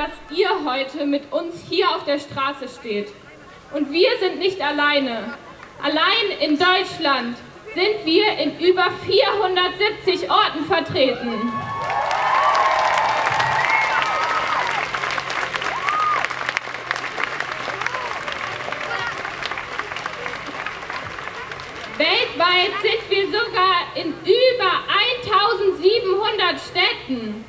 dass ihr heute mit uns hier auf der Straße steht. Und wir sind nicht alleine. Allein in Deutschland sind wir in über 470 Orten vertreten. Weltweit sind wir sogar in über 1700 Städten.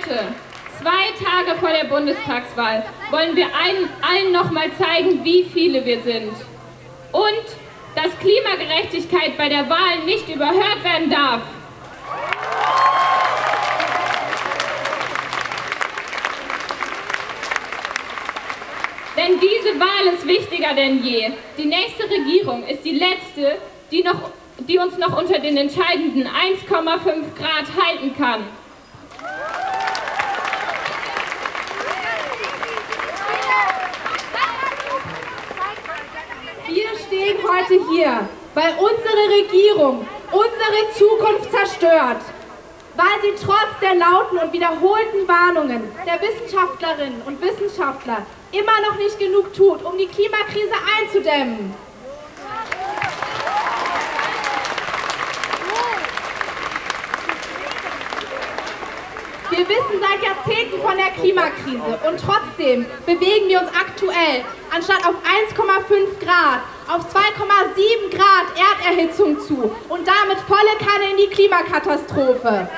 Heute, zwei Tage vor der Bundestagswahl, wollen wir allen, allen noch mal zeigen, wie viele wir sind. Und dass Klimagerechtigkeit bei der Wahl nicht überhört werden darf. Denn diese Wahl ist wichtiger denn je. Die nächste Regierung ist die letzte, die, noch, die uns noch unter den entscheidenden 1,5 Grad halten kann. Heute hier, weil unsere Regierung unsere Zukunft zerstört weil sie trotz der lauten und wiederholten Warnungen der Wissenschaftlerinnen und Wissenschaftler immer noch nicht genug tut, um die Klimakrise einzudämmen. Wir wissen seit Jahrzehnten von der Klimakrise und trotzdem bewegen wir uns aktuell anstatt auf 1,5 Grad auf 2,7 Grad Erderhitzung zu und damit volle Kanne in die Klimakatastrophe.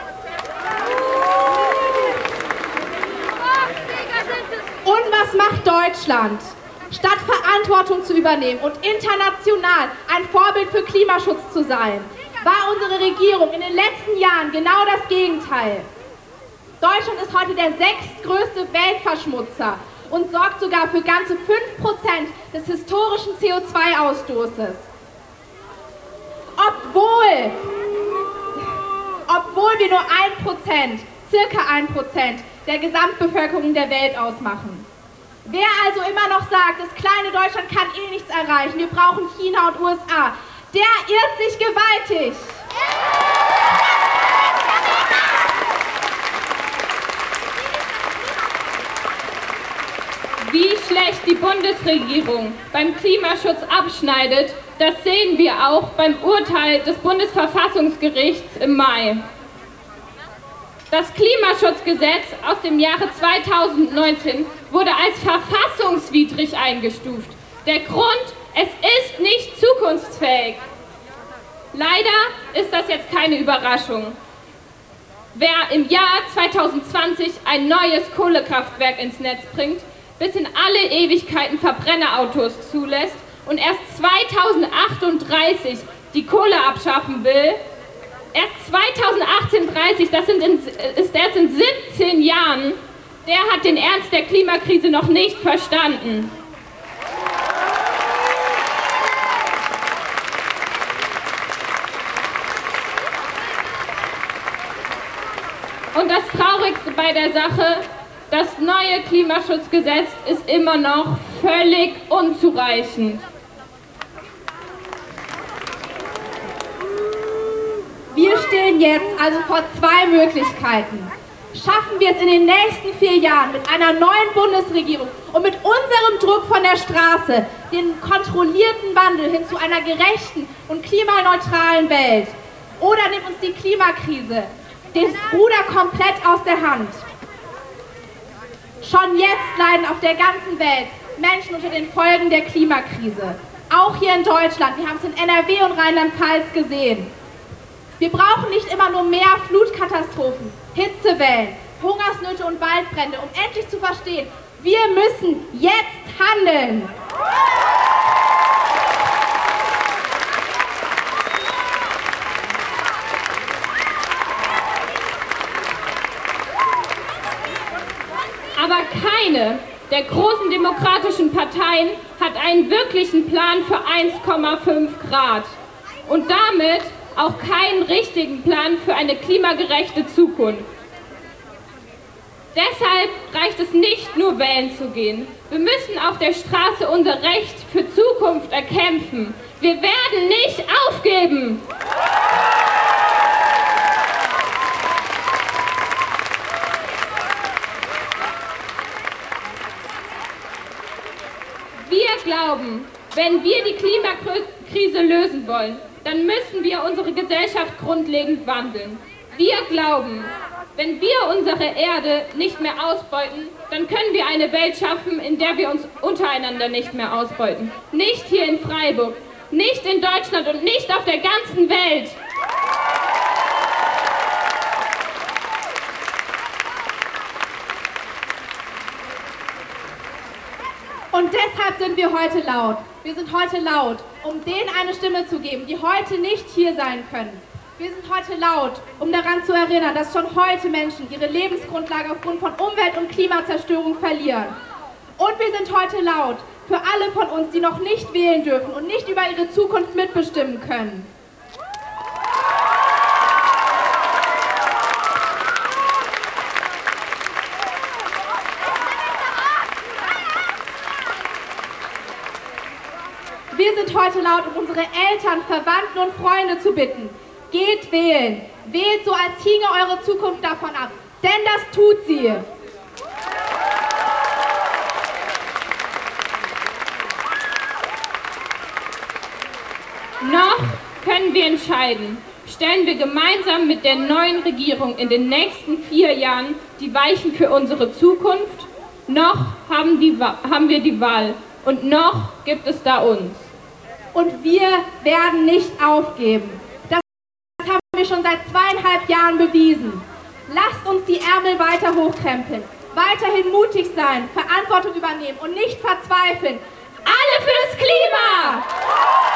Und was macht Deutschland? Statt Verantwortung zu übernehmen und international ein Vorbild für Klimaschutz zu sein, war unsere Regierung in den letzten Jahren genau das Gegenteil. Deutschland ist heute der sechstgrößte Weltverschmutzer und sorgt sogar für ganze 5% des historischen CO2-Ausstoßes. Obwohl, obwohl wir nur 1%, circa 1% der Gesamtbevölkerung der Welt ausmachen. Wer also immer noch sagt, das kleine Deutschland kann eh nichts erreichen, wir brauchen China und USA, der irrt sich gewaltig. Wie schlecht die Bundesregierung beim Klimaschutz abschneidet, das sehen wir auch beim Urteil des Bundesverfassungsgerichts im Mai. Das Klimaschutzgesetz aus dem Jahre 2019 wurde als verfassungswidrig eingestuft. Der Grund, es ist nicht zukunftsfähig. Leider ist das jetzt keine Überraschung. Wer im Jahr 2020 ein neues Kohlekraftwerk ins Netz bringt, bis in alle Ewigkeiten Verbrennerautos zulässt und erst 2038 die Kohle abschaffen will, erst 2018, 30, das sind in, ist erst in 17 Jahren, der hat den Ernst der Klimakrise noch nicht verstanden. Und das Traurigste bei der Sache, das neue Klimaschutzgesetz ist immer noch völlig unzureichend. Wir stehen jetzt also vor zwei Möglichkeiten. Schaffen wir es in den nächsten vier Jahren mit einer neuen Bundesregierung und mit unserem Druck von der Straße den kontrollierten Wandel hin zu einer gerechten und klimaneutralen Welt? Oder nimmt uns die Klimakrise das Ruder komplett aus der Hand? Schon jetzt leiden auf der ganzen Welt Menschen unter den Folgen der Klimakrise. Auch hier in Deutschland. Wir haben es in NRW und Rheinland-Pfalz gesehen. Wir brauchen nicht immer nur mehr Flutkatastrophen, Hitzewellen, Hungersnöte und Waldbrände, um endlich zu verstehen, wir müssen jetzt handeln. Keine der großen demokratischen Parteien hat einen wirklichen Plan für 1,5 Grad und damit auch keinen richtigen Plan für eine klimagerechte Zukunft. Deshalb reicht es nicht nur wählen zu gehen. Wir müssen auf der Straße unser Recht für Zukunft erkämpfen. Wir werden nicht aufgeben. leben. Wir glauben, wenn wir die Klimakrise lösen wollen, dann müssen wir unsere Gesellschaft grundlegend wandeln. Wir glauben, wenn wir unsere Erde nicht mehr ausbeuten, dann können wir eine Welt schaffen, in der wir uns untereinander nicht mehr ausbeuten. Nicht hier in Freiburg, nicht in Deutschland und nicht auf der ganzen Welt. Und deshalb sind wir heute laut. Wir sind heute laut, um denen eine Stimme zu geben, die heute nicht hier sein können. Wir sind heute laut, um daran zu erinnern, dass schon heute Menschen ihre Lebensgrundlage aufgrund von Umwelt- und Klimazerstörung verlieren. Und wir sind heute laut für alle von uns, die noch nicht wählen dürfen und nicht über ihre Zukunft mitbestimmen können. Wir sind heute laut, um unsere Eltern, Verwandten und Freunde zu bitten. Geht wählen. Wählt so, als hinge eure Zukunft davon ab. Denn das tut sie. Noch können wir entscheiden. Stellen wir gemeinsam mit der neuen Regierung in den nächsten vier Jahren die Weichen für unsere Zukunft? Noch haben, die, haben wir die Wahl und noch gibt es da uns. Und wir werden nicht aufgeben. Das haben wir schon seit zweieinhalb Jahren bewiesen. Lasst uns die Ärmel weiter hochkrempeln, weiterhin mutig sein, Verantwortung übernehmen und nicht verzweifeln. Alle fürs Klima!